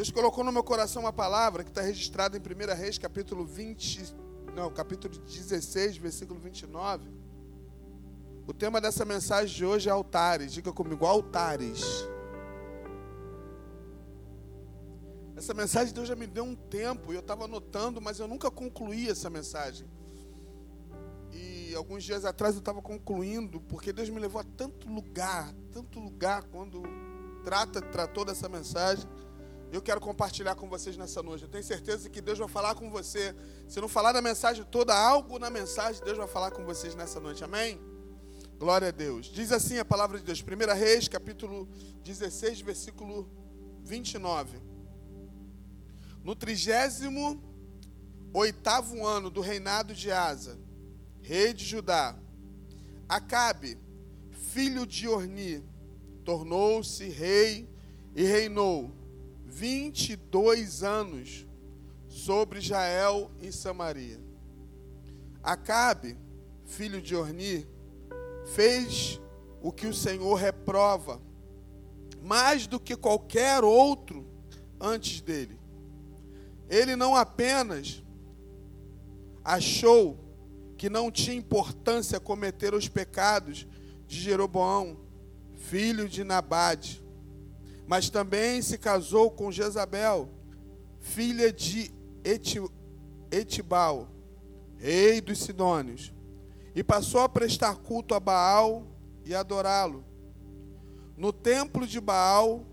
Deus colocou no meu coração uma palavra que está registrada em 1 Reis, capítulo 20, não, capítulo 16, versículo 29. O tema dessa mensagem de hoje é altares. Diga comigo, altares. Essa mensagem Deus já me deu um tempo, e eu estava anotando, mas eu nunca concluí essa mensagem. E alguns dias atrás eu estava concluindo, porque Deus me levou a tanto lugar, tanto lugar quando trata, tratou dessa mensagem. Eu quero compartilhar com vocês nessa noite. Eu tenho certeza que Deus vai falar com você. Se não falar da mensagem toda, algo na mensagem, Deus vai falar com vocês nessa noite. Amém? Glória a Deus. Diz assim a palavra de Deus. 1 Reis, capítulo 16, versículo 29. No trigésimo oitavo ano do reinado de Asa, rei de Judá, Acabe, filho de Orni, tornou-se rei e reinou 22 anos sobre Israel e Samaria. Acabe, filho de Orni, fez o que o Senhor reprova, mais do que qualquer outro antes dele. Ele não apenas achou que não tinha importância cometer os pecados de Jeroboão, filho de Nabade, mas também se casou com Jezabel, filha de Etibal, rei dos Sidônios, e passou a prestar culto a Baal e adorá-lo. No templo de Baal,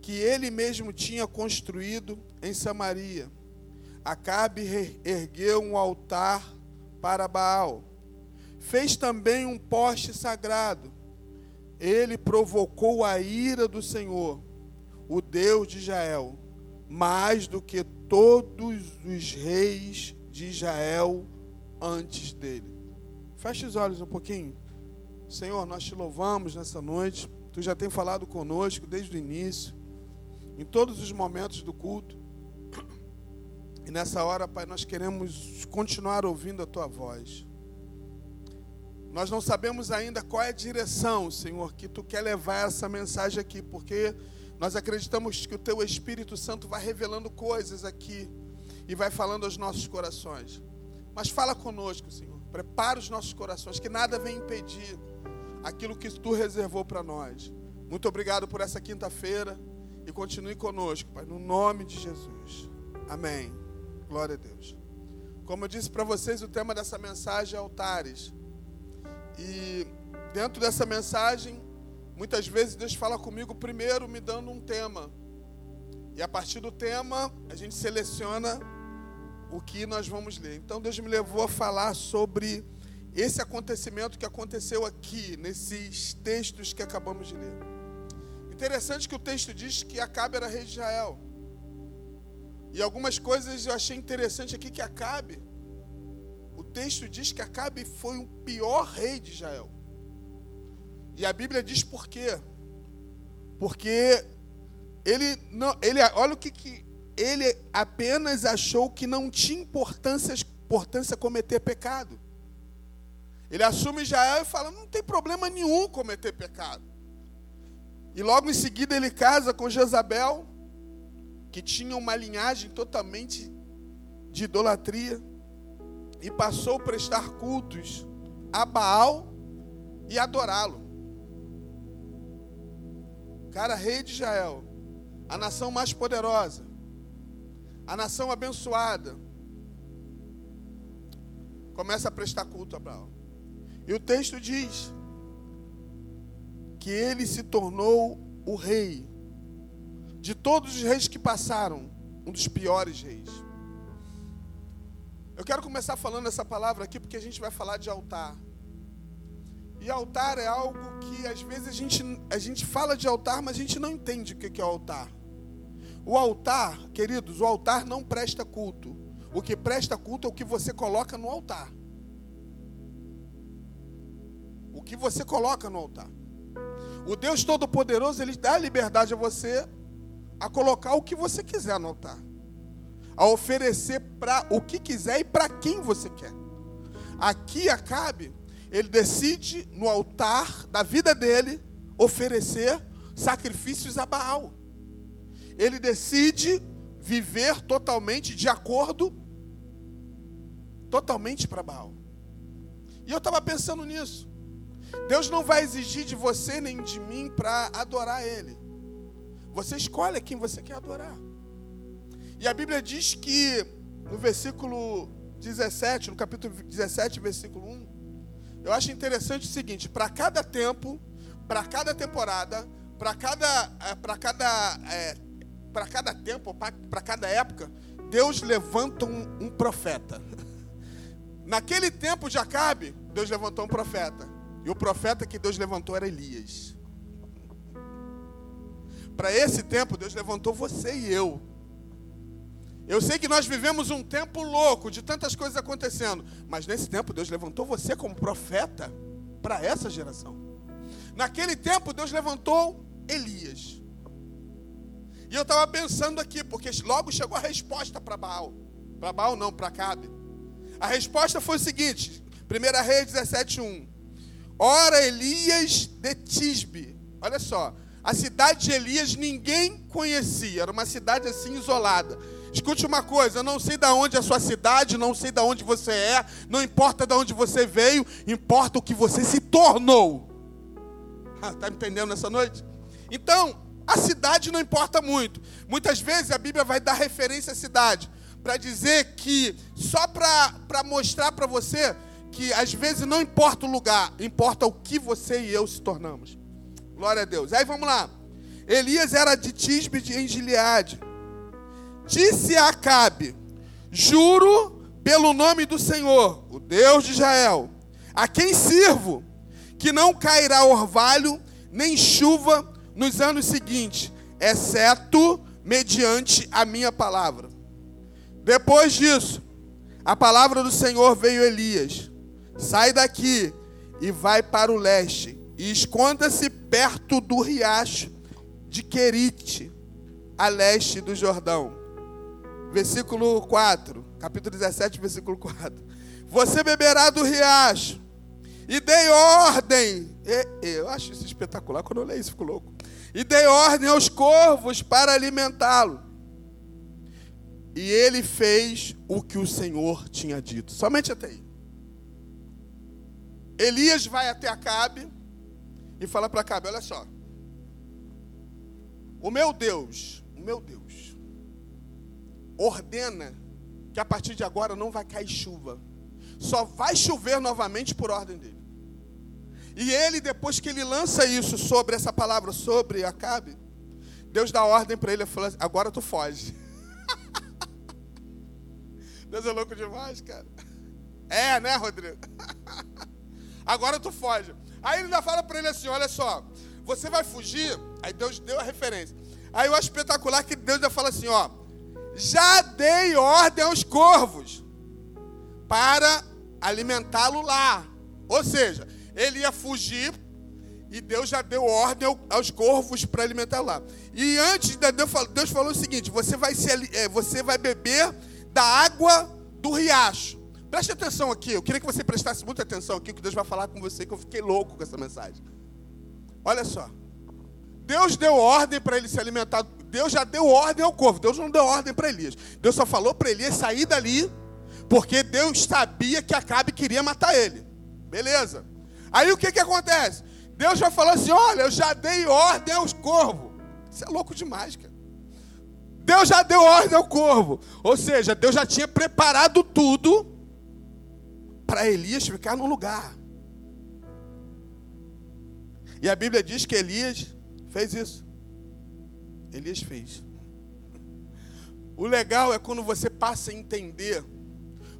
que ele mesmo tinha construído em Samaria, Acabe ergueu um altar para Baal. Fez também um poste sagrado ele provocou a ira do Senhor, o Deus de Israel, mais do que todos os reis de Israel antes dele. Feche os olhos um pouquinho. Senhor, nós te louvamos nessa noite. Tu já tem falado conosco desde o início, em todos os momentos do culto. E nessa hora, Pai, nós queremos continuar ouvindo a tua voz. Nós não sabemos ainda qual é a direção, Senhor, que tu quer levar essa mensagem aqui, porque nós acreditamos que o teu Espírito Santo vai revelando coisas aqui e vai falando aos nossos corações. Mas fala conosco, Senhor. Prepara os nossos corações, que nada venha impedir aquilo que tu reservou para nós. Muito obrigado por essa quinta-feira e continue conosco, Pai, no nome de Jesus. Amém. Glória a Deus. Como eu disse para vocês, o tema dessa mensagem é altares. E dentro dessa mensagem, muitas vezes Deus fala comigo primeiro me dando um tema. E a partir do tema, a gente seleciona o que nós vamos ler. Então Deus me levou a falar sobre esse acontecimento que aconteceu aqui, nesses textos que acabamos de ler. Interessante que o texto diz que Acabe era rei de Israel. E algumas coisas eu achei interessante aqui que Acabe texto diz que Acabe foi o pior rei de Israel. E a Bíblia diz por quê? Porque ele não, ele, olha o que, que ele apenas achou que não tinha importância, importância cometer pecado. Ele assume Israel e fala: não tem problema nenhum cometer pecado. E logo em seguida ele casa com Jezabel, que tinha uma linhagem totalmente de idolatria e passou a prestar cultos a Baal e adorá-lo. Cara, rei de Israel, a nação mais poderosa, a nação abençoada, começa a prestar culto a Baal. E o texto diz que ele se tornou o rei de todos os reis que passaram, um dos piores reis. Eu quero começar falando essa palavra aqui porque a gente vai falar de altar. E altar é algo que às vezes a gente, a gente fala de altar, mas a gente não entende o que é altar. O altar, queridos, o altar não presta culto. O que presta culto é o que você coloca no altar. O que você coloca no altar. O Deus Todo-Poderoso, Ele dá liberdade a você a colocar o que você quiser no altar a oferecer para o que quiser e para quem você quer. Aqui Acabe, ele decide no altar da vida dele oferecer sacrifícios a Baal. ele decide viver totalmente de acordo totalmente para Baal. E eu estava pensando nisso. Deus não vai exigir de você nem de mim para adorar Ele. Você escolhe quem você quer adorar. E a Bíblia diz que no versículo 17, no capítulo 17, versículo 1, eu acho interessante o seguinte: para cada tempo, para cada temporada, para cada, para cada, é, para cada tempo, para cada época, Deus levanta um, um profeta. Naquele tempo de Acabe, Deus levantou um profeta. E o profeta que Deus levantou era Elias. Para esse tempo, Deus levantou você e eu. Eu sei que nós vivemos um tempo louco, de tantas coisas acontecendo, mas nesse tempo Deus levantou você como profeta para essa geração. Naquele tempo Deus levantou Elias. E eu estava pensando aqui, porque logo chegou a resposta para Baal. Para Baal não, para Cabe. A resposta foi o seguinte: 1 Reis 17:1. Ora Elias de Tisbe. Olha só, a cidade de Elias ninguém conhecia, era uma cidade assim isolada. Escute uma coisa, eu não sei de onde é a sua cidade, não sei de onde você é, não importa de onde você veio, importa o que você se tornou. Está me entendendo nessa noite? Então, a cidade não importa muito. Muitas vezes a Bíblia vai dar referência à cidade, para dizer que, só para mostrar para você que às vezes não importa o lugar, importa o que você e eu se tornamos. Glória a Deus. Aí vamos lá. Elias era de Tisbe de Gileade. Disse a Acabe: Juro pelo nome do Senhor, o Deus de Israel, a quem sirvo, que não cairá orvalho nem chuva nos anos seguintes, exceto mediante a minha palavra. Depois disso, a palavra do Senhor veio a Elias: Sai daqui e vai para o leste e esconda-se perto do riacho de Querite, a leste do Jordão. Versículo 4, capítulo 17, versículo 4. Você beberá do riacho, e dei ordem. E, eu acho isso espetacular quando eu leio isso, fico louco. E dei ordem aos corvos para alimentá-lo. E ele fez o que o Senhor tinha dito. Somente até aí. Elias vai até Acabe e fala para Acabe: Olha só, o meu Deus, o meu Deus, ordena que a partir de agora não vai cair chuva, só vai chover novamente por ordem dele. E ele, depois que ele lança isso sobre essa palavra, sobre Acabe, Deus dá ordem para ele fala: Agora tu foge. Deus é louco demais, cara. É, né, Rodrigo? Agora tu foge. Aí ele ainda fala para ele assim: olha só, você vai fugir. Aí Deus deu a referência. Aí acho espetacular que Deus ainda fala assim: ó, já dei ordem aos corvos para alimentá-lo lá. Ou seja, ele ia fugir e Deus já deu ordem aos corvos para alimentar lá. E antes, Deus falou o seguinte: você vai, se, é, você vai beber da água do riacho. Preste atenção aqui, eu queria que você prestasse muita atenção aqui, que Deus vai falar com você, que eu fiquei louco com essa mensagem. Olha só. Deus deu ordem para ele se alimentar. Deus já deu ordem ao corvo. Deus não deu ordem para Elias. Deus só falou para Elias sair dali, porque Deus sabia que Acabe queria matar ele. Beleza. Aí o que, que acontece? Deus já falou assim: olha, eu já dei ordem aos corvos. Isso é louco demais, cara. Deus já deu ordem ao corvo. Ou seja, Deus já tinha preparado tudo para Elias ficar no lugar. E a Bíblia diz que Elias fez isso. Elias fez. O legal é quando você passa a entender.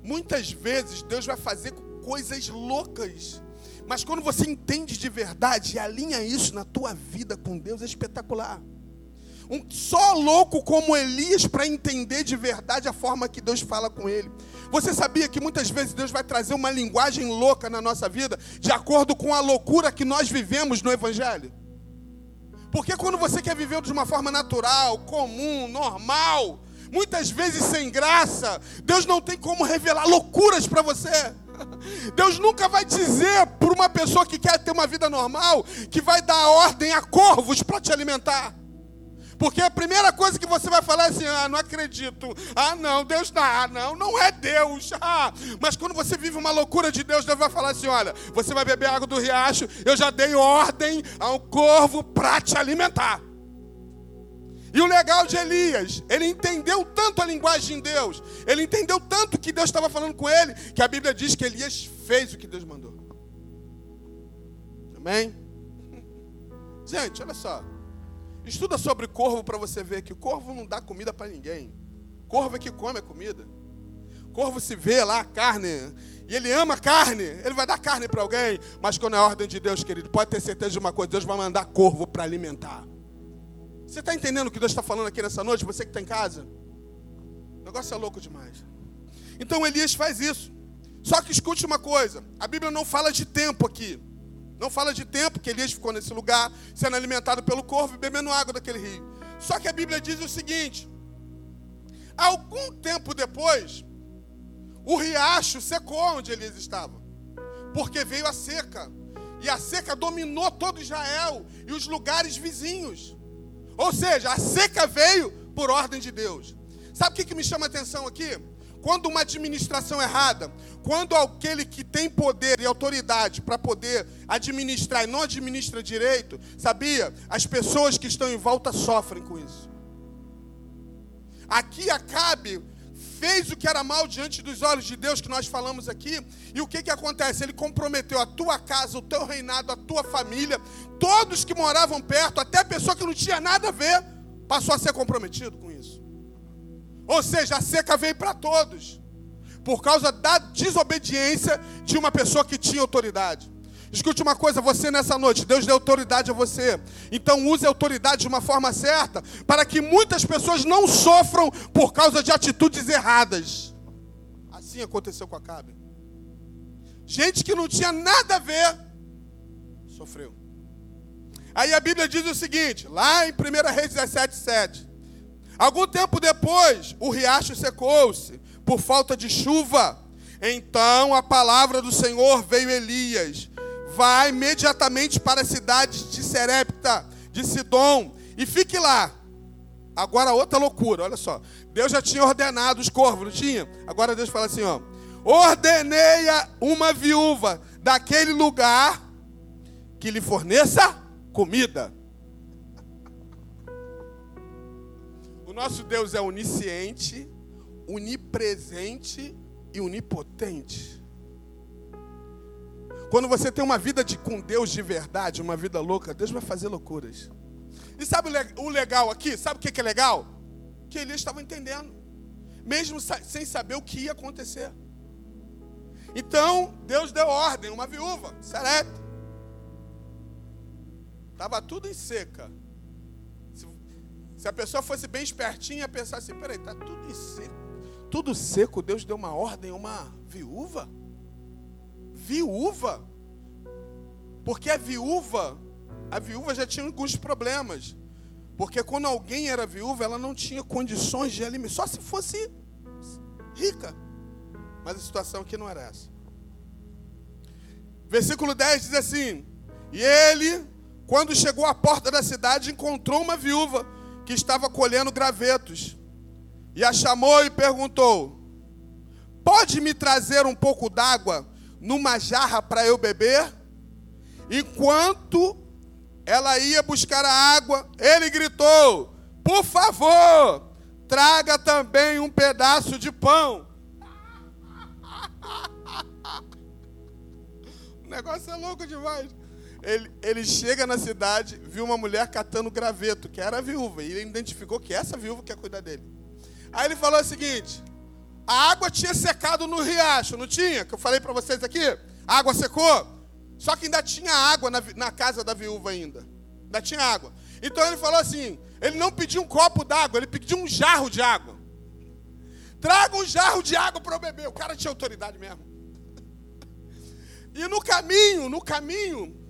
Muitas vezes Deus vai fazer coisas loucas. Mas quando você entende de verdade e alinha isso na tua vida com Deus, é espetacular. Um, só louco como Elias para entender de verdade a forma que Deus fala com ele. Você sabia que muitas vezes Deus vai trazer uma linguagem louca na nossa vida, de acordo com a loucura que nós vivemos no Evangelho? Porque quando você quer viver de uma forma natural, comum, normal, muitas vezes sem graça, Deus não tem como revelar loucuras para você. Deus nunca vai dizer para uma pessoa que quer ter uma vida normal que vai dar ordem a corvos para te alimentar. Porque a primeira coisa que você vai falar é assim: ah, não acredito. Ah, não, Deus não. Ah, não, não é Deus. Ah. Mas quando você vive uma loucura de Deus, Deus vai falar assim: olha, você vai beber água do riacho, eu já dei ordem ao corvo para te alimentar. E o legal de Elias, ele entendeu tanto a linguagem de Deus, ele entendeu tanto que Deus estava falando com ele, que a Bíblia diz que Elias fez o que Deus mandou. Amém? Gente, olha só. Estuda sobre corvo para você ver que o corvo não dá comida para ninguém. Corvo é que come a comida. Corvo se vê lá a carne e ele ama carne, ele vai dar carne para alguém, mas quando é ordem de Deus, querido, pode ter certeza de uma coisa: Deus vai mandar corvo para alimentar. Você está entendendo o que Deus está falando aqui nessa noite? Você que está em casa? O negócio é louco demais. Então Elias faz isso. Só que escute uma coisa: a Bíblia não fala de tempo aqui. Não fala de tempo que Elias ficou nesse lugar, sendo alimentado pelo corvo e bebendo água daquele rio. Só que a Bíblia diz o seguinte: algum tempo depois, o riacho secou onde Elias estava, porque veio a seca, e a seca dominou todo Israel e os lugares vizinhos. Ou seja, a seca veio por ordem de Deus. Sabe o que, me chama a atenção aqui? Quando uma administração errada, quando aquele que tem poder e autoridade para poder administrar e não administra direito, sabia? As pessoas que estão em volta sofrem com isso. Aqui Acabe fez o que era mal diante dos olhos de Deus, que nós falamos aqui, e o que, que acontece? Ele comprometeu a tua casa, o teu reinado, a tua família, todos que moravam perto, até a pessoa que não tinha nada a ver, passou a ser comprometido com isso. Ou seja, a seca veio para todos, por causa da desobediência de uma pessoa que tinha autoridade. Escute uma coisa, você nessa noite, Deus deu autoridade a você. Então use a autoridade de uma forma certa, para que muitas pessoas não sofram por causa de atitudes erradas. Assim aconteceu com a Cabe. Gente que não tinha nada a ver, sofreu. Aí a Bíblia diz o seguinte, lá em 1 Reis 17, 7. Algum tempo depois, o riacho secou-se por falta de chuva. Então a palavra do Senhor veio Elias. Vai imediatamente para a cidade de Serepta, de Sidom, e fique lá. Agora outra loucura, olha só. Deus já tinha ordenado os corvos, não tinha? Agora Deus fala assim, ó. Ordenei a uma viúva daquele lugar que lhe forneça comida. O nosso Deus é onisciente, onipresente e onipotente. Quando você tem uma vida de, com Deus de verdade, uma vida louca, Deus vai fazer loucuras. E sabe o legal aqui? Sabe o que é legal? Que ele estava entendendo, mesmo sem saber o que ia acontecer. Então, Deus deu ordem, uma viúva, Serepta. Estava tudo em seca. Se a pessoa fosse bem espertinha, pensar assim: peraí, está tudo seco. Tudo seco, Deus deu uma ordem uma viúva? Viúva? Porque a viúva, a viúva já tinha alguns problemas. Porque quando alguém era viúva, ela não tinha condições de alimentar, só se fosse rica. Mas a situação aqui não era essa. Versículo 10 diz assim: E ele, quando chegou à porta da cidade, encontrou uma viúva que estava colhendo gravetos. E a chamou e perguntou: Pode me trazer um pouco d'água numa jarra para eu beber? Enquanto ela ia buscar a água, ele gritou: Por favor, traga também um pedaço de pão. o negócio é louco demais. Ele, ele chega na cidade, viu uma mulher catando graveto, que era viúva, e ele identificou que essa viúva quer cuidar dele. Aí ele falou o seguinte: a água tinha secado no riacho, não tinha? Que eu falei para vocês aqui? A água secou? Só que ainda tinha água na, na casa da viúva ainda. Ainda tinha água. Então ele falou assim: ele não pediu um copo d'água, ele pediu um jarro de água. Traga um jarro de água para eu beber. O cara tinha autoridade mesmo. E no caminho, no caminho,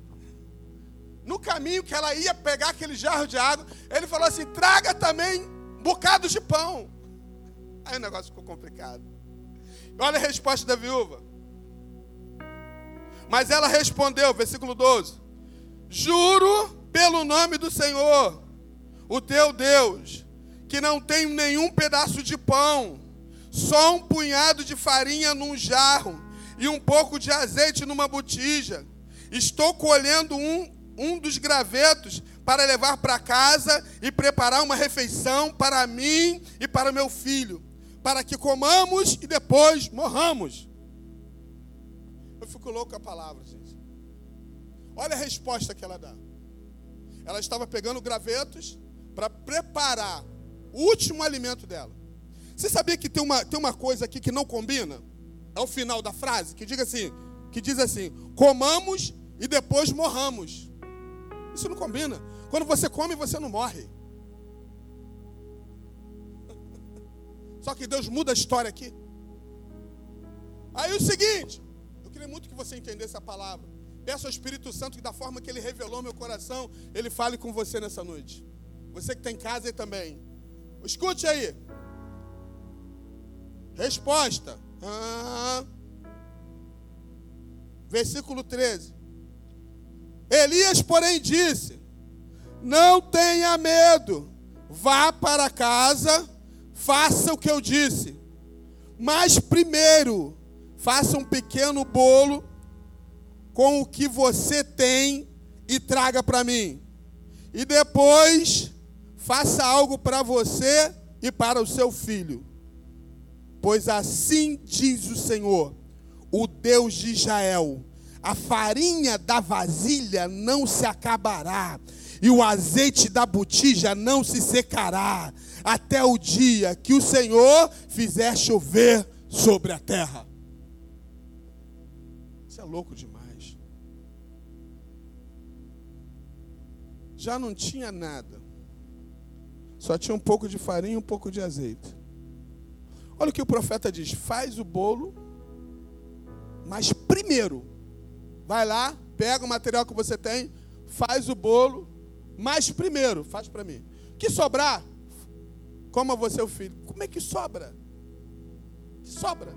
no caminho que ela ia pegar aquele jarro de água, ele falou assim: traga também bocados de pão. Aí o negócio ficou complicado. Olha a resposta da viúva. Mas ela respondeu, versículo 12: Juro pelo nome do Senhor, o teu Deus, que não tem nenhum pedaço de pão, só um punhado de farinha num jarro e um pouco de azeite numa botija. Estou colhendo um, um dos gravetos para levar para casa e preparar uma refeição para mim e para meu filho, para que comamos e depois morramos. Eu fico louco com a palavra, gente. Olha a resposta que ela dá. Ela estava pegando gravetos para preparar o último alimento dela. Você sabia que tem uma, tem uma coisa aqui que não combina? É o final da frase, que diga assim, que diz assim: comamos e depois morramos. Isso não combina. Quando você come, você não morre. Só que Deus muda a história aqui. Aí o seguinte, eu queria muito que você entendesse a palavra. Peço ao Espírito Santo que da forma que ele revelou meu coração, ele fale com você nessa noite. Você que está em casa e também. Escute aí. Resposta. Ah. Versículo 13. Elias, porém, disse: Não tenha medo, vá para casa, faça o que eu disse. Mas primeiro, faça um pequeno bolo com o que você tem e traga para mim. E depois, faça algo para você e para o seu filho. Pois assim diz o Senhor, o Deus de Israel: a farinha da vasilha não se acabará, e o azeite da botija não se secará, até o dia que o Senhor fizer chover sobre a terra. Isso é louco demais. Já não tinha nada. Só tinha um pouco de farinha e um pouco de azeite. Olha o que o profeta diz: faz o bolo, mas primeiro, vai lá, pega o material que você tem, faz o bolo, mas primeiro, faz para mim. Que sobrar, coma você o filho. Como é que sobra? Que sobra?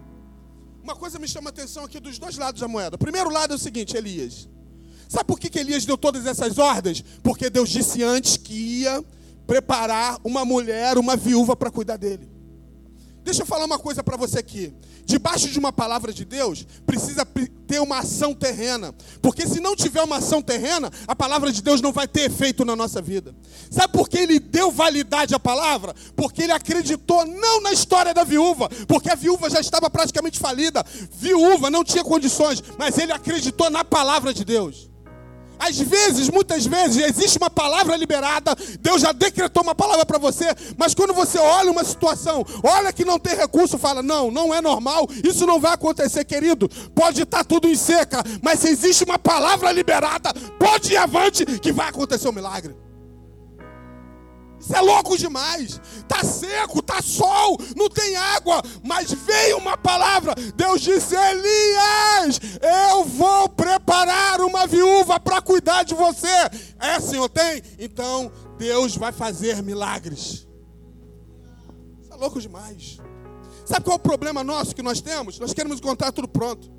Uma coisa me chama a atenção aqui dos dois lados da moeda. O primeiro lado é o seguinte, Elias. Sabe por que, que Elias deu todas essas ordens? Porque Deus disse antes que ia preparar uma mulher, uma viúva para cuidar dele. Deixa eu falar uma coisa para você aqui. Debaixo de uma palavra de Deus, precisa ter uma ação terrena. Porque se não tiver uma ação terrena, a palavra de Deus não vai ter efeito na nossa vida. Sabe por que ele deu validade à palavra? Porque ele acreditou não na história da viúva, porque a viúva já estava praticamente falida. Viúva não tinha condições, mas ele acreditou na palavra de Deus. Às vezes, muitas vezes, existe uma palavra liberada, Deus já decretou uma palavra para você, mas quando você olha uma situação, olha que não tem recurso, fala: não, não é normal, isso não vai acontecer, querido. Pode estar tudo em seca, mas se existe uma palavra liberada, pode ir avante que vai acontecer um milagre. Isso é louco demais. Tá seco, tá sol, não tem água, mas veio uma palavra. Deus disse: Elias, você. É, Senhor, tem? Então Deus vai fazer milagres. Isso é louco demais. Sabe qual é o problema nosso que nós temos? Nós queremos encontrar tudo pronto.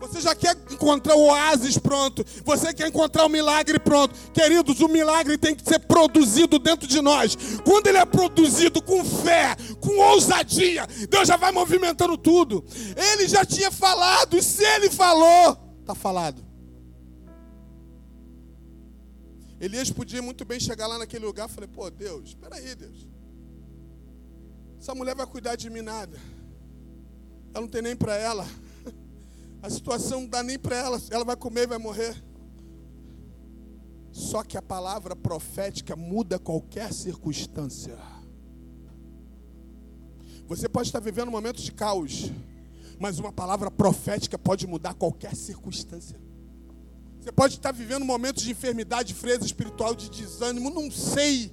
Você já quer encontrar o oásis pronto. Você quer encontrar o milagre pronto. Queridos, o milagre tem que ser produzido dentro de nós. Quando ele é produzido com fé, com ousadia, Deus já vai movimentando tudo. Ele já tinha falado, e se ele falou, está falado. Elias podia muito bem chegar lá naquele lugar e falei, pô, Deus, espera aí, Deus. Essa mulher vai cuidar de mim nada. Ela não tem nem para ela. A situação não dá nem para ela, ela vai comer e vai morrer. Só que a palavra profética muda qualquer circunstância. Você pode estar vivendo um momento de caos, mas uma palavra profética pode mudar qualquer circunstância. Você pode estar vivendo momentos de enfermidade, freza espiritual, de desânimo, não sei,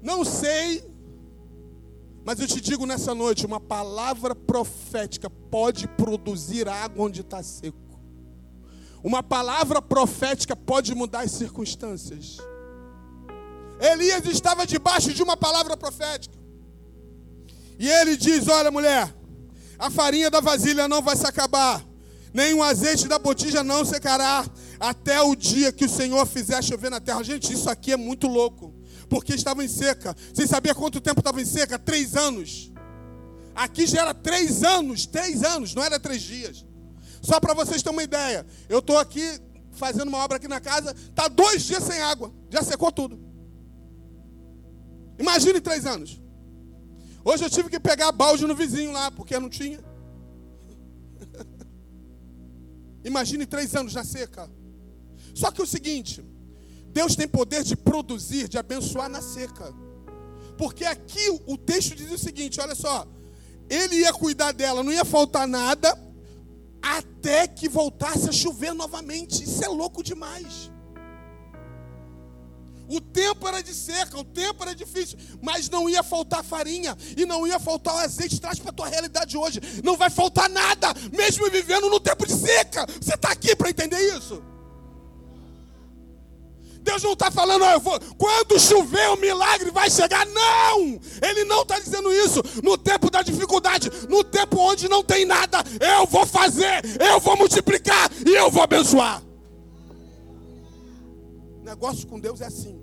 não sei, mas eu te digo nessa noite: uma palavra profética pode produzir água onde está seco. Uma palavra profética pode mudar as circunstâncias. Elias estava debaixo de uma palavra profética. E ele diz: Olha, mulher, a farinha da vasilha não vai se acabar, nem o azeite da botija não secará, até o dia que o Senhor fizer chover na terra. Gente, isso aqui é muito louco. porque estavam em seca. Vocês sabiam quanto tempo estava em seca? Três anos. Aqui já era três anos, três anos, não era três dias. Só para vocês terem uma ideia, eu estou aqui fazendo uma obra aqui na casa, está dois dias sem água, já secou tudo. Imagine três anos. Hoje eu tive que pegar balde no vizinho lá, porque não tinha. Imagine três anos na seca. Só que o seguinte, Deus tem poder de produzir, de abençoar na seca. Porque aqui o texto diz o seguinte: olha só, ele ia cuidar dela, não ia faltar nada, até que voltasse a chover novamente. Isso é louco demais. O tempo era de seca, o tempo era difícil, mas não ia faltar farinha e não ia faltar o azeite. Traz para a tua realidade hoje. Não vai faltar nada, mesmo vivendo no tempo de seca. Você está aqui para entender isso? Deus não está falando, oh, vou, quando chover o milagre vai chegar. Não! Ele não está dizendo isso no tempo da dificuldade, no tempo onde não tem nada. Eu vou fazer, eu vou multiplicar e eu vou abençoar. Negócio com Deus é assim.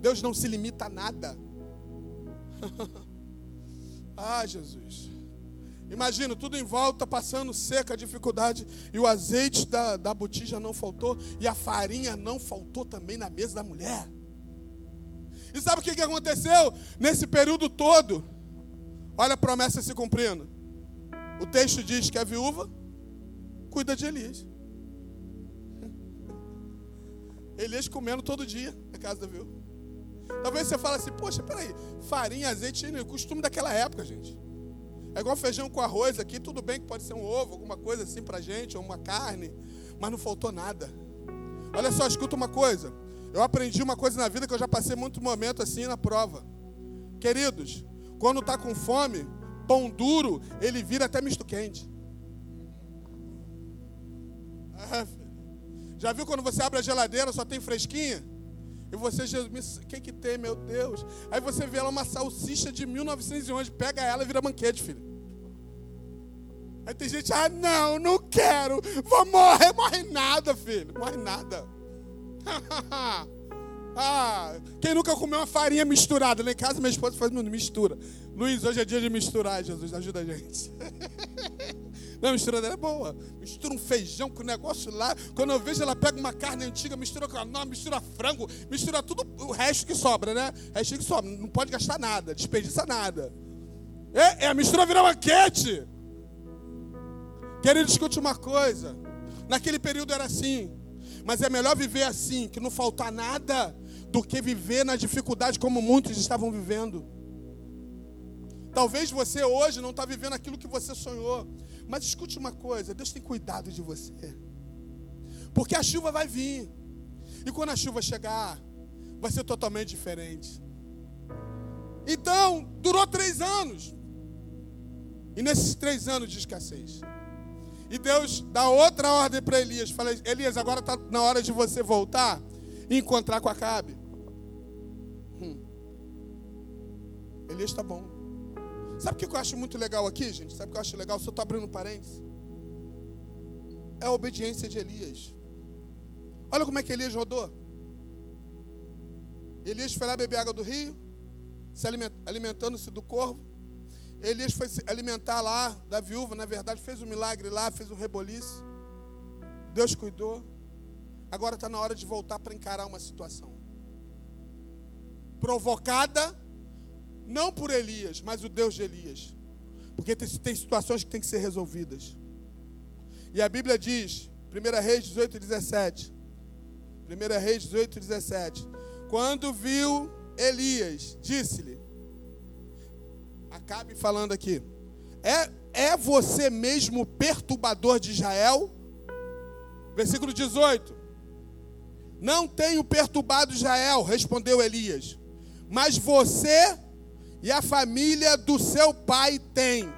Deus não se limita a nada. ah, Jesus. Imagina, tudo em volta, passando seca, dificuldade, e o azeite da, da botija não faltou, e a farinha não faltou também na mesa da mulher. E sabe o que, que aconteceu nesse período todo? Olha a promessa se cumprindo. O texto diz que a viúva cuida de Elias. Elias comendo todo dia na casa da viúva. Talvez você fale assim, poxa, peraí, farinha, azeite, é costume daquela época, gente. É igual feijão com arroz aqui, tudo bem que pode ser um ovo, alguma coisa assim pra gente, ou uma carne, mas não faltou nada. Olha só, escuta uma coisa. Eu aprendi uma coisa na vida que eu já passei muito momento assim na prova. Queridos, quando está com fome, pão duro, ele vira até misto quente. Já viu quando você abre a geladeira, só tem fresquinha? E você, Jesus, o que que tem, meu Deus? Aí você vê lá uma salsicha de 1911, pega ela e vira banquete, filho. Aí tem gente, ah, não, não quero, vou morrer, morre nada, filho, morre nada. ah, quem nunca comeu uma farinha misturada? Lá em casa minha esposa faz mistura. Luiz, hoje é dia de misturar, Jesus, ajuda a gente. Não, a mistura dela é boa. Mistura um feijão com o negócio lá. Quando eu vejo, ela pega uma carne antiga, mistura com a mistura frango, mistura tudo, o resto que sobra, né? O resto que sobra. Não pode gastar nada, desperdiça nada. É, é a mistura vira banquete. Querido, escute uma coisa. Naquele período era assim. Mas é melhor viver assim, que não faltar nada, do que viver na dificuldade como muitos estavam vivendo. Talvez você hoje não está vivendo aquilo que você sonhou. Mas escute uma coisa: Deus tem cuidado de você. Porque a chuva vai vir. E quando a chuva chegar, vai ser totalmente diferente. Então, durou três anos. E nesses três anos de escassez. E Deus dá outra ordem para Elias. Fala, Elias, agora está na hora de você voltar e encontrar com Acabe. Hum. Elias está bom. Sabe o que eu acho muito legal aqui, gente? Sabe o que eu acho legal? Só estou abrindo parênteses. É a obediência de Elias. Olha como é que Elias rodou. Elias foi lá beber água do rio, se alimentando-se do corvo. Elias foi se alimentar lá da viúva, na verdade, fez um milagre lá, fez um reboliço. Deus cuidou. Agora está na hora de voltar para encarar uma situação. Provocada não por Elias, mas o Deus de Elias. Porque tem, tem situações que têm que ser resolvidas. E a Bíblia diz, 1 Reis 18, 17. 1 Reis 18, 17. Quando viu Elias, disse-lhe: Acabe falando aqui. É, é você mesmo perturbador de Israel? Versículo 18. Não tenho perturbado Israel, respondeu Elias. Mas você e a família do seu pai tem.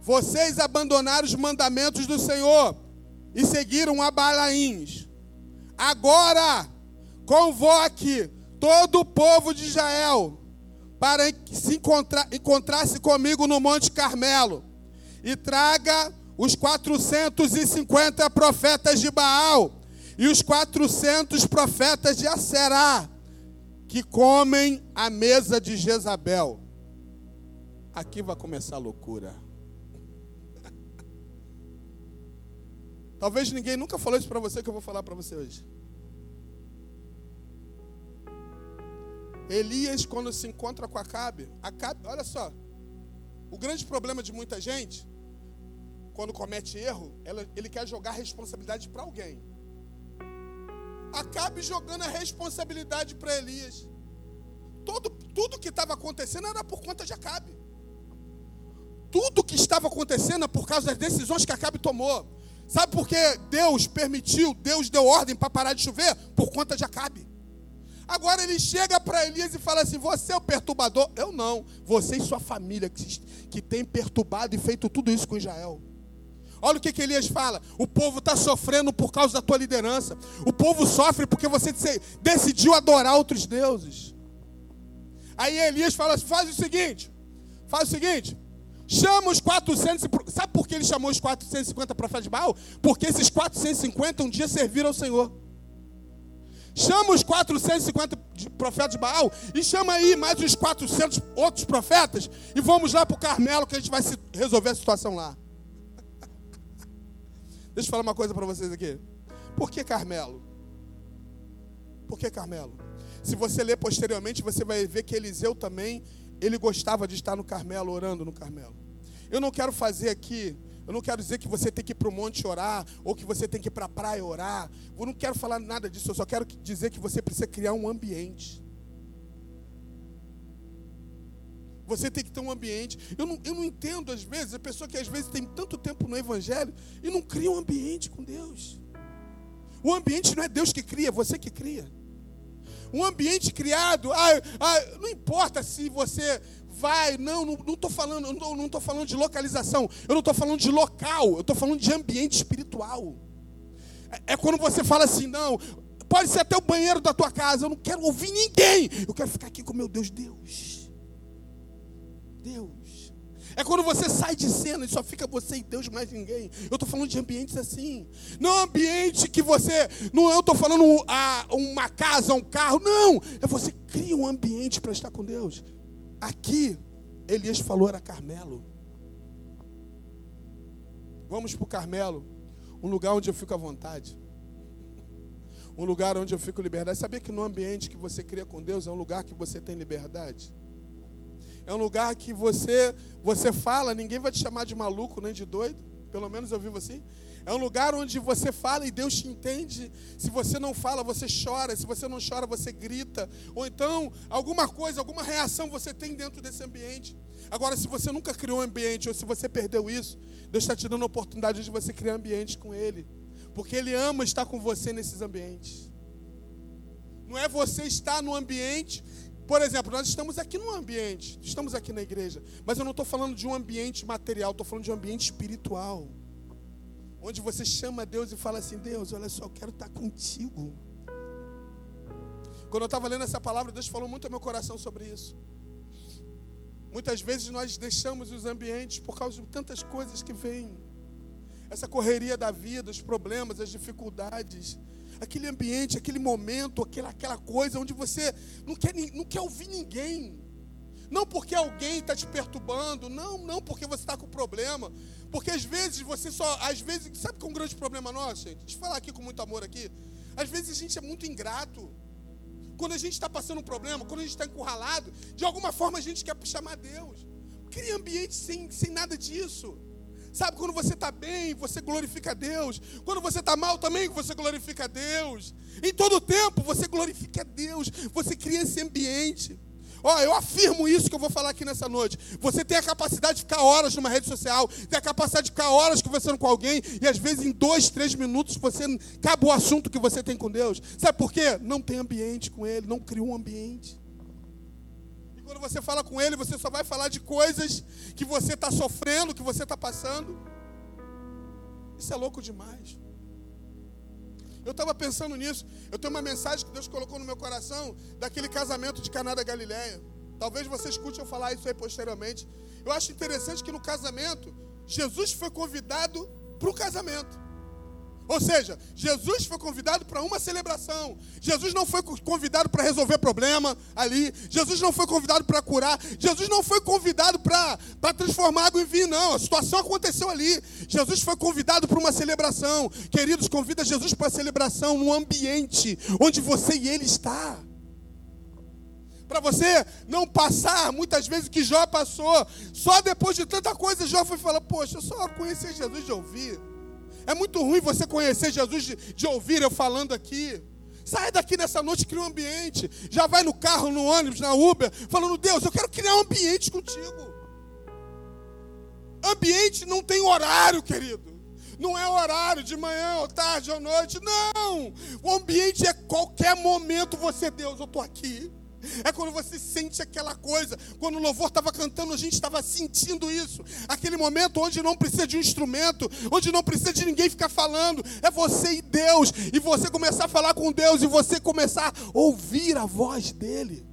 Vocês abandonaram os mandamentos do Senhor e seguiram a Balaíns. Agora, convoque todo o povo de Israel para que se encontrar, encontrasse comigo no Monte Carmelo e traga os 450 profetas de Baal e os 400 profetas de Aserá que comem a mesa de Jezabel. Aqui vai começar a loucura. Talvez ninguém nunca falou isso para você que eu vou falar para você hoje. Elias, quando se encontra com Acabe, Acabe, olha só, o grande problema de muita gente, quando comete erro, ele quer jogar a responsabilidade para alguém. Acabe jogando a responsabilidade para Elias. Todo, tudo que estava acontecendo era por conta de Acabe. Tudo que estava acontecendo é por causa das decisões que Acabe tomou. Sabe por que Deus permitiu, Deus deu ordem para parar de chover? Por conta de Acabe. Agora ele chega para Elias e fala assim: Você é o perturbador? Eu não. Você e sua família que, que tem perturbado e feito tudo isso com Israel. Olha o que, que Elias fala: O povo está sofrendo por causa da tua liderança. O povo sofre porque você decidiu adorar outros deuses. Aí Elias fala assim: Faz o seguinte, faz o seguinte. Chama os 400. Sabe por que ele chamou os 450 profetas de Baal? Porque esses 450 um dia serviram ao Senhor. Chama os 450 profetas de Baal e chama aí mais uns 400 outros profetas e vamos lá para o Carmelo que a gente vai resolver a situação lá. Deixa eu falar uma coisa para vocês aqui. Por que Carmelo? Por que Carmelo? Se você ler posteriormente, você vai ver que Eliseu também, ele gostava de estar no Carmelo, orando no Carmelo. Eu não quero fazer aqui eu não quero dizer que você tem que ir para o monte orar, ou que você tem que ir para a praia orar. Eu não quero falar nada disso, eu só quero dizer que você precisa criar um ambiente. Você tem que ter um ambiente. Eu não, eu não entendo, às vezes, a pessoa que às vezes tem tanto tempo no Evangelho e não cria um ambiente com Deus. O ambiente não é Deus que cria, é você que cria. Um ambiente criado, ah, ah, não importa se você vai. Não, não estou falando, não estou falando de localização. Eu não estou falando de local. Eu estou falando de ambiente espiritual. É, é quando você fala assim, não. Pode ser até o banheiro da tua casa. Eu não quero ouvir ninguém. Eu quero ficar aqui com meu Deus, Deus. Deus. É quando você sai de cena e só fica você e Deus mais ninguém. Eu estou falando de ambientes assim. Não ambiente que você. Não eu estou falando a, uma casa, um carro. Não. É você cria um ambiente para estar com Deus. Aqui, Elias falou era Carmelo. Vamos para o Carmelo, um lugar onde eu fico à vontade. Um lugar onde eu fico liberdade. Sabia que no ambiente que você cria com Deus é um lugar que você tem liberdade? É um lugar que você você fala, ninguém vai te chamar de maluco nem de doido. Pelo menos eu vivo assim. É um lugar onde você fala e Deus te entende. Se você não fala, você chora. Se você não chora, você grita. Ou então, alguma coisa, alguma reação você tem dentro desse ambiente. Agora, se você nunca criou um ambiente, ou se você perdeu isso, Deus está te dando a oportunidade de você criar ambiente com Ele. Porque Ele ama estar com você nesses ambientes. Não é você estar no ambiente. Por exemplo, nós estamos aqui no ambiente, estamos aqui na igreja, mas eu não estou falando de um ambiente material, estou falando de um ambiente espiritual onde você chama Deus e fala assim: Deus, olha só, eu quero estar contigo. Quando eu estava lendo essa palavra, Deus falou muito ao meu coração sobre isso. Muitas vezes nós deixamos os ambientes por causa de tantas coisas que vêm. Essa correria da vida, os problemas, as dificuldades. Aquele ambiente, aquele momento, aquela, aquela coisa onde você não quer, não quer ouvir ninguém. Não porque alguém está te perturbando, não, não porque você está com problema, porque às vezes você só, às vezes, sabe que é um grande problema nosso, gente? Deixa eu falar aqui com muito amor aqui. Às vezes a gente é muito ingrato. Quando a gente está passando um problema, quando a gente está encurralado, de alguma forma a gente quer chamar Deus. Cria ambiente sem, sem nada disso. Sabe, quando você está bem, você glorifica a Deus. Quando você está mal também, você glorifica a Deus. Em todo tempo, você glorifica a Deus. Você cria esse ambiente. Ó, eu afirmo isso que eu vou falar aqui nessa noite. Você tem a capacidade de ficar horas numa rede social, tem a capacidade de ficar horas conversando com alguém, e às vezes em dois, três minutos você acaba o assunto que você tem com Deus. Sabe por quê? Não tem ambiente com Ele, não criou um ambiente. Quando você fala com Ele, você só vai falar de coisas que você está sofrendo, que você está passando. Isso é louco demais. Eu estava pensando nisso. Eu tenho uma mensagem que Deus colocou no meu coração daquele casamento de Caná da Galileia. Talvez você escute eu falar isso aí posteriormente. Eu acho interessante que no casamento, Jesus foi convidado para o casamento. Ou seja, Jesus foi convidado para uma celebração. Jesus não foi convidado para resolver problema ali. Jesus não foi convidado para curar. Jesus não foi convidado para transformar água em vinho, não. A situação aconteceu ali. Jesus foi convidado para uma celebração. Queridos, convida Jesus para a celebração num ambiente onde você e ele está. Para você não passar muitas vezes que Jó passou. Só depois de tanta coisa, Jó foi falar: Poxa, eu só conheci Jesus de ouvir. É muito ruim você conhecer Jesus de, de ouvir eu falando aqui. Sai daqui nessa noite, cria um ambiente. Já vai no carro, no ônibus, na Uber, falando, Deus, eu quero criar um ambiente contigo. Ambiente não tem horário, querido. Não é horário de manhã, ou tarde, ou noite. Não! O ambiente é qualquer momento você, Deus, eu estou aqui. É quando você sente aquela coisa. Quando o louvor estava cantando, a gente estava sentindo isso. Aquele momento onde não precisa de um instrumento, onde não precisa de ninguém ficar falando. É você e Deus. E você começar a falar com Deus e você começar a ouvir a voz dele.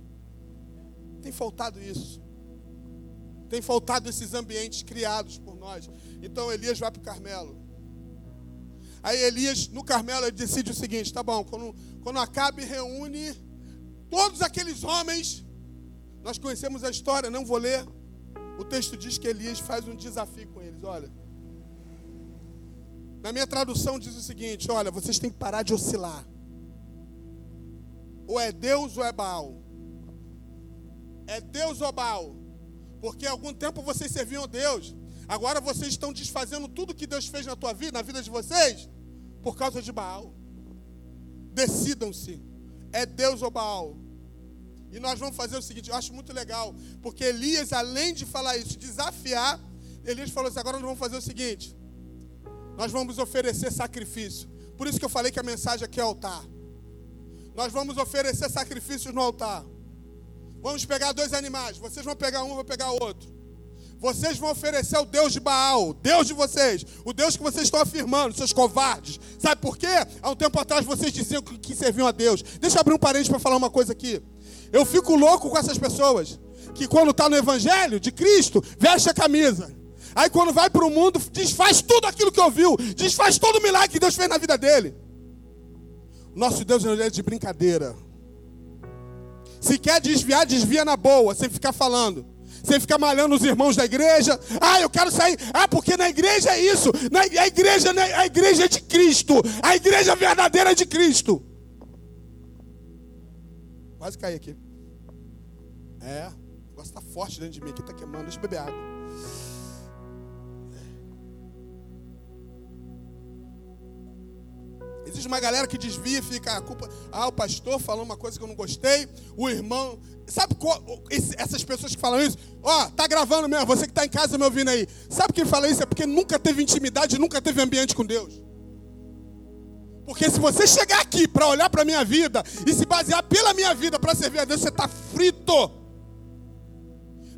Tem faltado isso. Tem faltado esses ambientes criados por nós. Então Elias vai para o Carmelo. Aí Elias, no Carmelo, ele decide o seguinte: tá bom, quando, quando Acabe reúne Todos aqueles homens, nós conhecemos a história, não vou ler. O texto diz que Elias faz um desafio com eles. Olha, na minha tradução diz o seguinte: olha, vocês têm que parar de oscilar. Ou é Deus ou é Baal. É Deus ou Baal. Porque há algum tempo vocês serviam a Deus. Agora vocês estão desfazendo tudo que Deus fez na tua vida, na vida de vocês, por causa de Baal. Decidam-se é Deus ou Baal. E nós vamos fazer o seguinte, eu acho muito legal, porque Elias, além de falar isso, desafiar, Elias falou assim: agora nós vamos fazer o seguinte: nós vamos oferecer sacrifício. Por isso que eu falei que a mensagem aqui é altar. Nós vamos oferecer sacrifícios no altar. Vamos pegar dois animais. Vocês vão pegar um, eu vou pegar outro. Vocês vão oferecer ao Deus de Baal, Deus de vocês, o Deus que vocês estão afirmando, seus covardes. Sabe por quê? Há um tempo atrás vocês diziam que serviam a Deus. Deixa eu abrir um parênteses para falar uma coisa aqui. Eu fico louco com essas pessoas que, quando está no Evangelho de Cristo, veste a camisa. Aí, quando vai para o mundo, desfaz tudo aquilo que ouviu, desfaz todo o milagre que Deus fez na vida dele. Nosso Deus não é de brincadeira. Se quer desviar, desvia na boa, sem ficar falando sem ficar malhando os irmãos da igreja. Ah, eu quero sair. Ah, porque na igreja é isso. Na, igreja, a igreja é de Cristo. A igreja verdadeira é de Cristo. Quase caí aqui. É, o negócio está forte dentro de mim aqui, está queimando. Deixa eu beber água. Existe uma galera que desvia e fica a culpa. Ah, o pastor falou uma coisa que eu não gostei. O irmão. Sabe qual, essas pessoas que falam isso? Ó, oh, tá gravando mesmo. Você que está em casa me ouvindo aí. Sabe quem fala isso? É porque nunca teve intimidade, nunca teve ambiente com Deus. Porque se você chegar aqui para olhar para minha vida e se basear pela minha vida para servir a Deus, você está frito.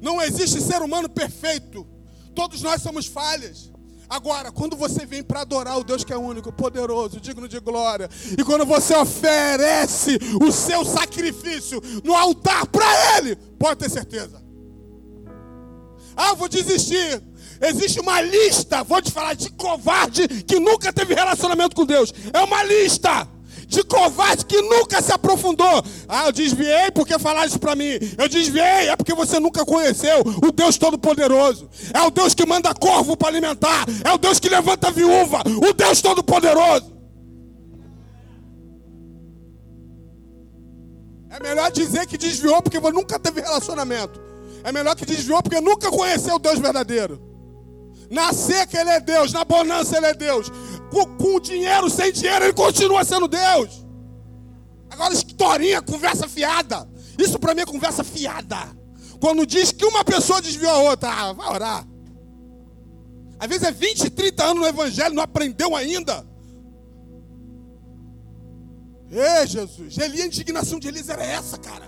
Não existe ser humano perfeito. Todos nós somos falhas. Agora, quando você vem para adorar o Deus que é único, poderoso, digno de glória, e quando você oferece o seu sacrifício no altar para Ele, pode ter certeza. Ah, vou desistir. Existe uma lista, vou te falar, de covarde que nunca teve relacionamento com Deus. É uma lista de covarde que nunca se aprofundou. Ah, eu desviei porque falaram isso para mim. Eu desviei, é porque você nunca conheceu o Deus Todo-Poderoso. É o Deus que manda corvo para alimentar. É o Deus que levanta viúva. O Deus Todo-Poderoso. É melhor dizer que desviou porque nunca teve relacionamento. É melhor que desviou porque nunca conheceu o Deus verdadeiro. Na seca ele é Deus, na bonança ele é Deus com, com dinheiro, sem dinheiro, ele continua sendo Deus. Agora, historinha, conversa fiada. Isso para mim é conversa fiada. Quando diz que uma pessoa desviou a outra, ah, vai orar. Às vezes é 20, 30 anos no Evangelho, não aprendeu ainda. Ei, Jesus. A indignação de Elias era essa, cara.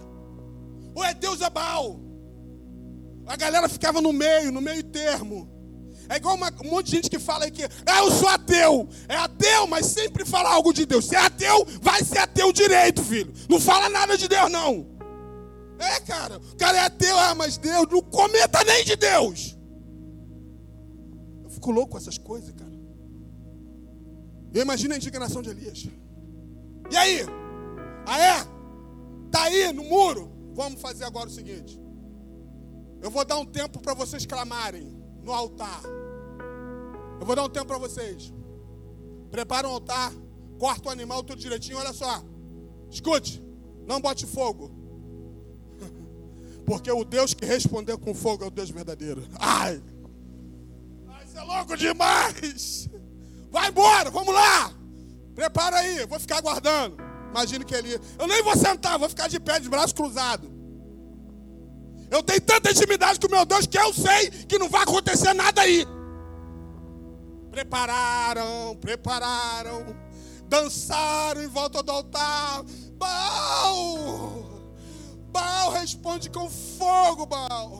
Ou é Deus é Baal. A galera ficava no meio, no meio termo. É igual uma, um monte de gente que fala que ah, eu sou ateu. É ateu, mas sempre fala algo de Deus. Se é ateu, vai ser ateu direito, filho. Não fala nada de Deus, não. É, cara. O cara é ateu, ah, mas Deus não comenta nem de Deus. Eu fico louco com essas coisas, cara. Eu imagino a indignação de Elias. E aí? Ah é? Tá aí no muro? Vamos fazer agora o seguinte. Eu vou dar um tempo para vocês clamarem no altar. Eu vou dar um tempo para vocês. Prepara um altar, corta o animal tudo direitinho. Olha só. Escute, não bote fogo. Porque o Deus que responder com fogo é o Deus verdadeiro. Ai! Ai, isso é louco demais! Vai embora, vamos lá! Prepara aí, vou ficar aguardando. Imagina que ele. Eu nem vou sentar, vou ficar de pé, de braço cruzado. Eu tenho tanta intimidade com o meu Deus que eu sei que não vai acontecer nada aí. Prepararam, prepararam, dançaram em volta do altar. Baal! Baal responde com fogo, Baal.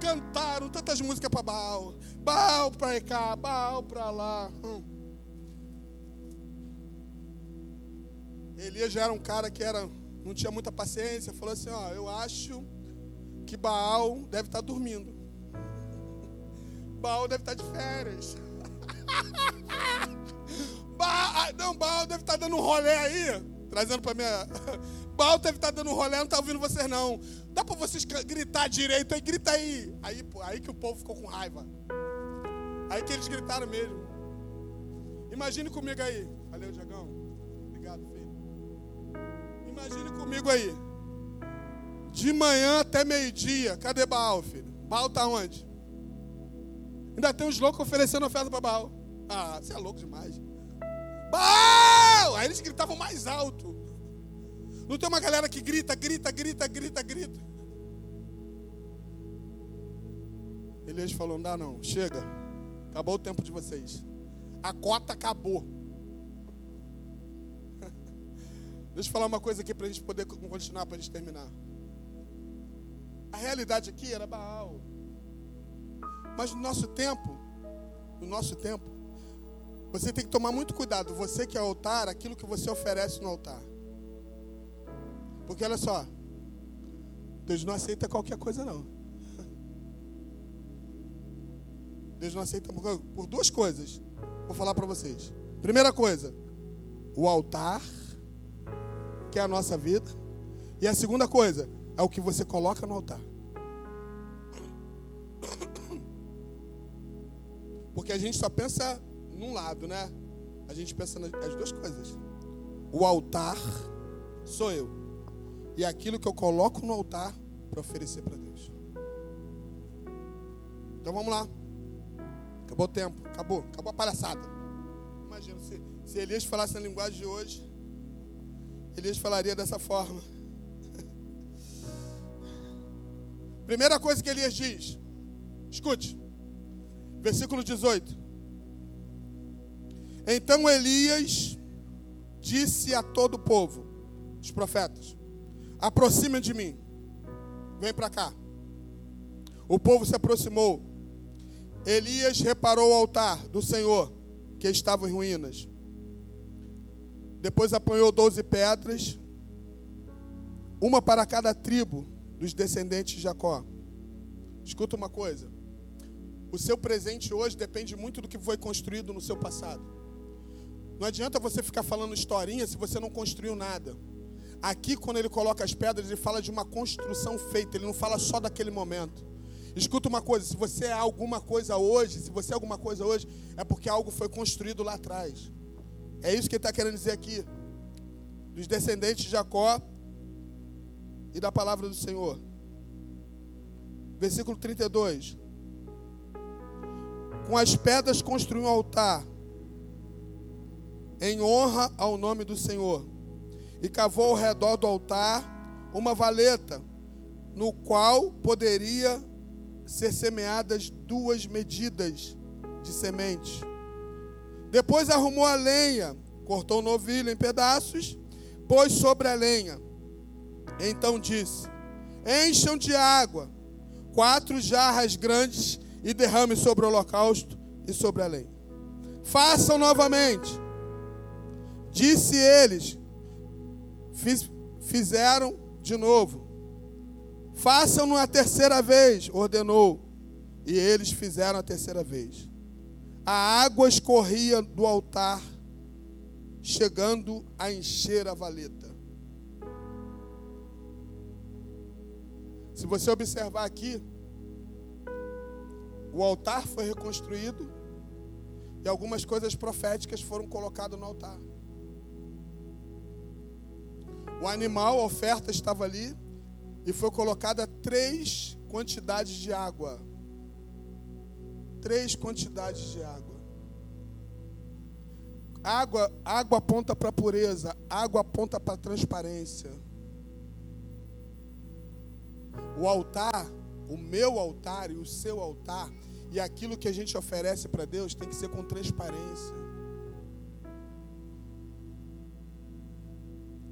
Cantaram tantas músicas para Baal. Baal para cá, Baal para lá. Hum. Elias já era um cara que era, não tinha muita paciência. Falou assim: Ó, eu acho que Baal deve estar dormindo. Baal deve estar de férias. Baal, ah, não, Baal deve estar dando um rolê aí, trazendo para minha. Baal deve estar dando um rolê, não está ouvindo vocês não. Dá para vocês gritar direito aí, grita aí. Aí, aí que o povo ficou com raiva. Aí que eles gritaram mesmo. Imagine comigo aí. Valeu, Diagão. Obrigado, filho. Imagine comigo aí. De manhã até meio-dia. Cadê Baal, filho? Baal tá onde? Ainda tem uns loucos oferecendo oferta para Baal. Ah, você é louco demais. Baal! Aí eles gritavam mais alto. Não tem uma galera que grita, grita, grita, grita, grita. Elias falou: não dá não, chega. Acabou o tempo de vocês. A cota acabou. Deixa eu falar uma coisa aqui para a gente poder continuar, para a gente terminar. A realidade aqui era Baal. Mas no nosso tempo, no nosso tempo, você tem que tomar muito cuidado. Você que é altar, aquilo que você oferece no altar. Porque olha só, Deus não aceita qualquer coisa não. Deus não aceita por, duas coisas. Vou falar para vocês. Primeira coisa, o altar, que é a nossa vida. E a segunda coisa, é o que você coloca no altar. Porque a gente só pensa num lado, né? A gente pensa nas duas coisas. O altar sou eu. E aquilo que eu coloco no altar para oferecer para Deus. Então vamos lá. Acabou o tempo. Acabou. Acabou a palhaçada. Imagina, se, se Elias falasse na linguagem de hoje, Elias falaria dessa forma. Primeira coisa que Elias diz, escute, versículo 18. Então Elias disse a todo o povo, os profetas: aproxima de mim, vem para cá. O povo se aproximou. Elias reparou o altar do Senhor, que estava em ruínas. Depois apanhou doze pedras, uma para cada tribo dos descendentes de Jacó. Escuta uma coisa. O seu presente hoje depende muito do que foi construído no seu passado. Não adianta você ficar falando historinha se você não construiu nada. Aqui, quando ele coloca as pedras, ele fala de uma construção feita, ele não fala só daquele momento. Escuta uma coisa: se você é alguma coisa hoje, se você é alguma coisa hoje, é porque algo foi construído lá atrás. É isso que ele está querendo dizer aqui. Dos descendentes de Jacó, e da palavra do Senhor. Versículo 32. Com as pedras construiu um altar em honra ao nome do Senhor. E cavou ao redor do altar uma valeta, no qual poderia ser semeadas duas medidas de semente. Depois arrumou a lenha, cortou o novilho em pedaços, pôs sobre a lenha então disse: Encham de água quatro jarras grandes e derrame sobre o holocausto e sobre a lenha. Façam novamente. Disse eles: Fiz, Fizeram de novo. Façam-no a terceira vez, ordenou. E eles fizeram a terceira vez. A água escorria do altar chegando a encher a valeta. Se você observar aqui, o altar foi reconstruído e algumas coisas proféticas foram colocadas no altar. O animal, a oferta estava ali e foi colocada três quantidades de água. Três quantidades de água. Água, água aponta para pureza, água aponta para transparência. O altar, o meu altar e o seu altar, e aquilo que a gente oferece para Deus tem que ser com transparência.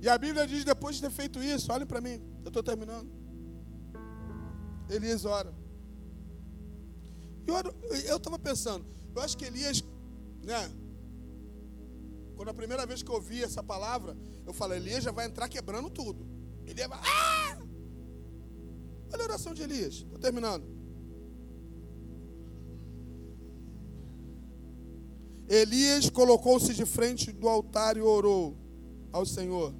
E a Bíblia diz, depois de ter feito isso, olhem para mim, eu estou terminando. Elias ora. Eu estava pensando, eu acho que Elias, né? Quando a primeira vez que eu ouvi essa palavra, eu falei, Elias já vai entrar quebrando tudo. Elias vai. Ah! Olha a oração de Elias. Estou terminando. Elias colocou-se de frente do altar e orou ao Senhor.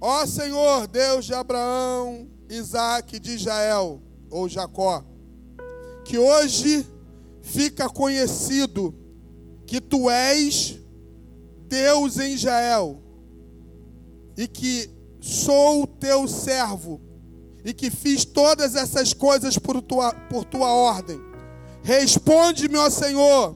Ó Senhor, Deus de Abraão, Isaac de Israel, ou Jacó, que hoje fica conhecido que tu és Deus em Israel, e que sou teu servo, e que fiz todas essas coisas por tua, por tua ordem. Responde-me, ó Senhor,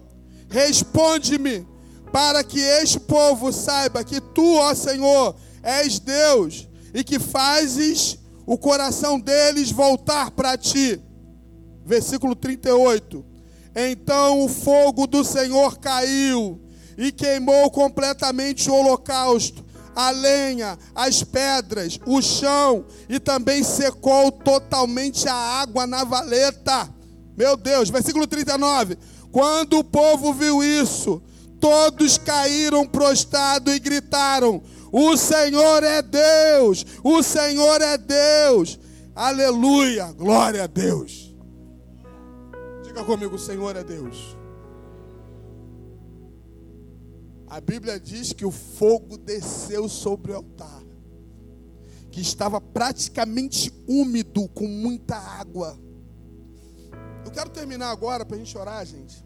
responde-me, para que este povo saiba que tu, ó Senhor, és Deus e que fazes o coração deles voltar para ti. Versículo 38. Então o fogo do Senhor caiu e queimou completamente o holocausto, a lenha, as pedras, o chão e também secou totalmente a água na valeta. Meu Deus, versículo 39. Quando o povo viu isso, todos caíram prostrados e gritaram: O Senhor é Deus! O Senhor é Deus! Aleluia! Glória a Deus! Diga comigo: O Senhor é Deus. A Bíblia diz que o fogo desceu sobre o altar, que estava praticamente úmido, com muita água. Eu quero terminar agora para a gente orar, gente.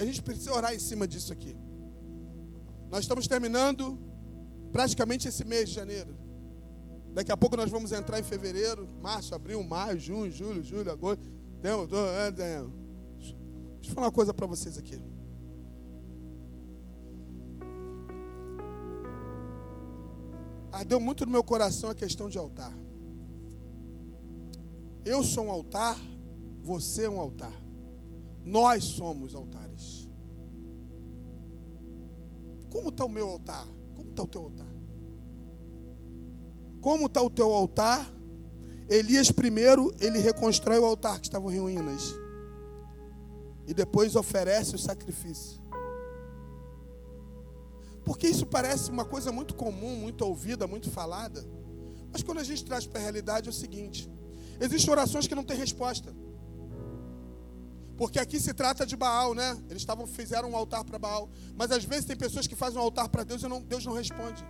A gente precisa orar em cima disso aqui. Nós estamos terminando praticamente esse mês de janeiro. Daqui a pouco nós vamos entrar em fevereiro, março, abril, maio, junho, julho, julho, agosto. Deixa eu falar uma coisa para vocês aqui. Ardeu muito no meu coração a questão de altar. Eu sou um altar, você é um altar. Nós somos altares. Como está o meu altar? Está o teu altar? Como está o teu altar? Elias primeiro, ele reconstrói o altar que estava em ruínas. E depois oferece o sacrifício. Porque isso parece uma coisa muito comum, muito ouvida, muito falada. Mas quando a gente traz para a realidade é o seguinte: existem orações que não têm resposta. Porque aqui se trata de Baal, né? Eles estavam, fizeram um altar para Baal. Mas às vezes tem pessoas que fazem um altar para Deus e não, Deus não responde.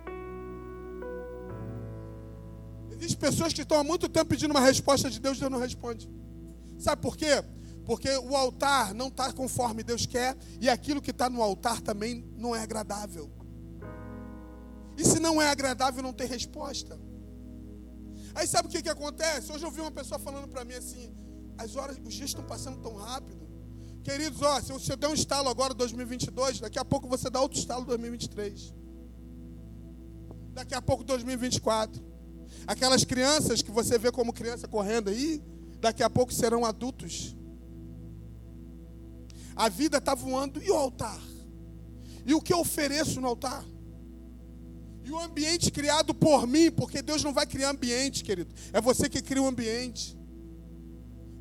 Existem pessoas que estão há muito tempo pedindo uma resposta de Deus e Deus não responde. Sabe por quê? Porque o altar não está conforme Deus quer e aquilo que está no altar também não é agradável. E se não é agradável, não tem resposta. Aí sabe o que, que acontece? Hoje eu vi uma pessoa falando para mim assim: as horas, os dias estão passando tão rápido. Queridos, ó, se você der um estalo agora 2022, daqui a pouco você dá outro estalo 2023. Daqui a pouco 2024. Aquelas crianças que você vê como criança correndo aí, daqui a pouco serão adultos. A vida está voando e o altar? E o que eu ofereço no altar? E o ambiente criado por mim, porque Deus não vai criar ambiente, querido. É você que cria o ambiente.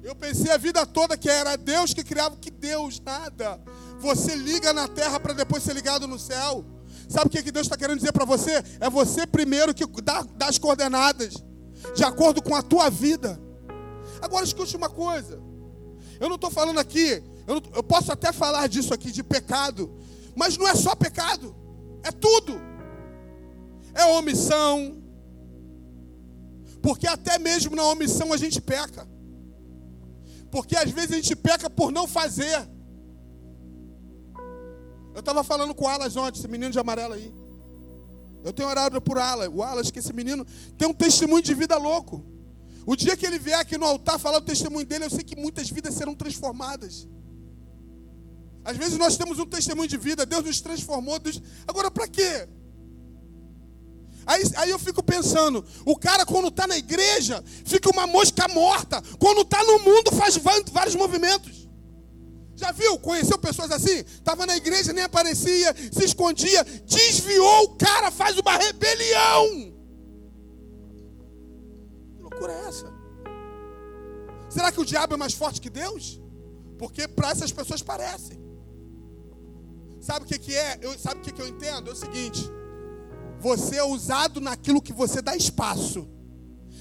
Eu pensei a vida toda que era Deus que criava, que Deus, nada. Você liga na terra para depois ser ligado no céu. Sabe o que, Deus está querendo dizer para você? É você primeiro que dá, dá as coordenadas, de acordo com a tua vida. Agora escute uma coisa. Eu não estou falando aqui, eu, não, eu posso até falar disso aqui, de pecado, mas não é só pecado, É tudo. É omissão. Porque até mesmo na omissão a gente peca. Porque às vezes a gente peca por não fazer. Eu estava falando com o Alas ontem, esse menino de amarelo aí. Eu tenho orado por Alas. O Alas, que esse menino tem um testemunho de vida louco. O dia que ele vier aqui no altar falar o testemunho dele, eu sei que muitas vidas serão transformadas. Às vezes nós temos um testemunho de vida, Deus nos transformou. Deus... Agora, para quê? Aí, aí, eu fico pensando, o cara quando está na igreja, fica uma mosca morta. Quando está no mundo, faz vários movimentos. Já viu? Conheceu pessoas assim? Estava na igreja, nem aparecia, se escondia, desviou o cara, faz uma rebelião. Que loucura é essa? Será que o diabo é mais forte que Deus? Porque para essas pessoas parece. Sabe o que, que é? Eu, sabe o que, que eu entendo? É o seguinte: você é usado naquilo que você dá espaço.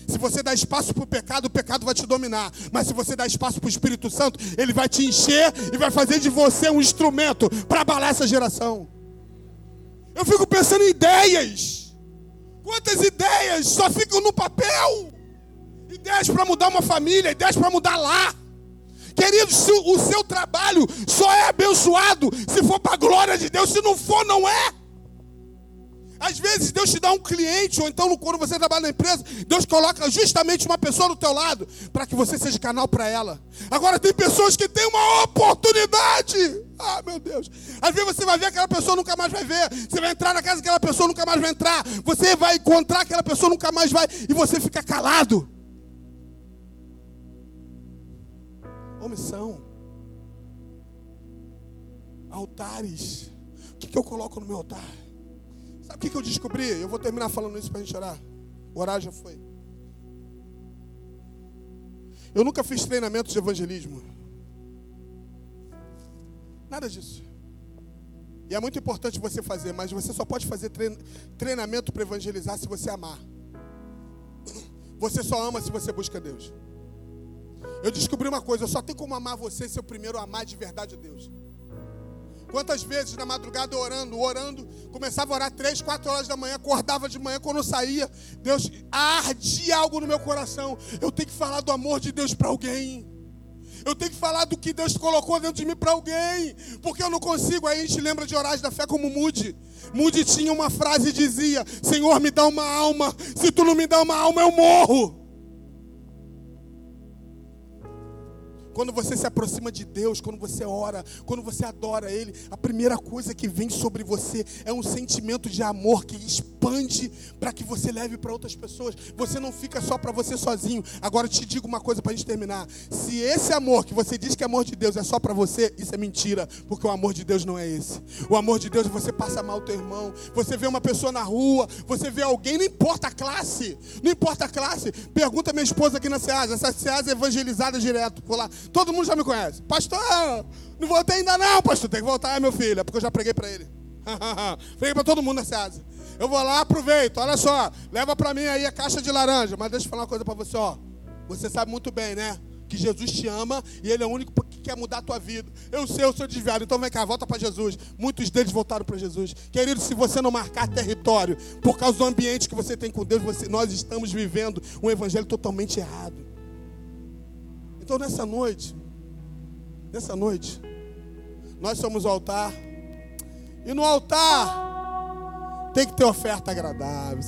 Se você dá espaço para o pecado, o pecado vai te dominar. Mas se você dá espaço para o Espírito Santo, ele vai te encher e vai fazer de você um instrumento para abalar essa geração. Eu fico pensando em ideias. Quantas ideias só ficam no papel? Ideias para mudar uma família, ideias para mudar lá. Querido, o seu trabalho só é abençoado se for para a glória de Deus. Se não for, não é. Às vezes Deus te dá um cliente, ou então quando você trabalha na empresa, Deus coloca justamente uma pessoa do teu lado para que você seja canal para ela. Agora tem pessoas que têm uma oportunidade. Ah, meu Deus. Às vezes você vai ver aquela pessoa nunca mais vai ver. Você vai entrar na casa daquela pessoa nunca mais vai entrar. Você vai encontrar aquela pessoa nunca mais vai e você fica calado. Omissão. Altares. O que, que eu coloco no meu altar? Sabe o que, eu descobri? Eu vou terminar falando isso para a gente orar. O horário já foi. Eu nunca fiz treinamento de evangelismo. Nada disso. E é muito importante você fazer, mas você só pode fazer treinamento para evangelizar se você amar. Você só ama se você busca Deus. Eu descobri uma coisa, eu só tenho como amar você se eu primeiro amar de verdade Deus. Quantas vezes na madrugada orando, orando, começava a orar três, quatro horas da manhã, acordava de manhã, quando eu saía, Deus ardia algo no meu coração. Eu tenho que falar do amor de Deus para alguém. Eu tenho que falar do que Deus colocou dentro de mim para alguém. Porque eu não consigo. Aí a gente lembra de orar da fé como Mude. Mude tinha uma frase e dizia: Senhor, me dá uma alma. Se tu não me dá uma alma, eu morro. Quando você se aproxima de Deus, quando você ora, quando você adora Ele, a primeira coisa que vem sobre você é um sentimento de amor que expande para que você leve para outras pessoas. Você não fica só para você sozinho. Agora eu te digo uma coisa para a gente terminar. Se esse amor que você diz que é amor de Deus é só para você, isso é mentira, porque o amor de Deus não é esse. O amor de Deus é você passa mal o teu irmão, você vê uma pessoa na rua, você vê alguém, não importa a classe, não importa a classe. Pergunta minha esposa aqui na Ceasa, essa Ceasa é evangelizada direto. Vou lá. Todo mundo já me conhece. Pastor, não voltei ainda não, pastor. Tem que voltar, meu filho. É porque eu já preguei para ele. preguei para todo mundo nessa asa. Eu vou lá, aproveito. Olha só, leva para mim aí a caixa de laranja. Mas deixa eu falar uma coisa para você, ó. Você sabe muito bem, né? Que Jesus te ama e Ele é o único que quer mudar a tua vida. Eu sei, eu sou desviado, então vem cá, volta para Jesus. Muitos deles voltaram para Jesus. Querido, se você não marcar território por causa do ambiente que você tem com Deus, você, nós estamos vivendo um evangelho totalmente errado. Então nessa noite, nessa noite, nós somos o altar. E no altar tem que ter oferta agradável.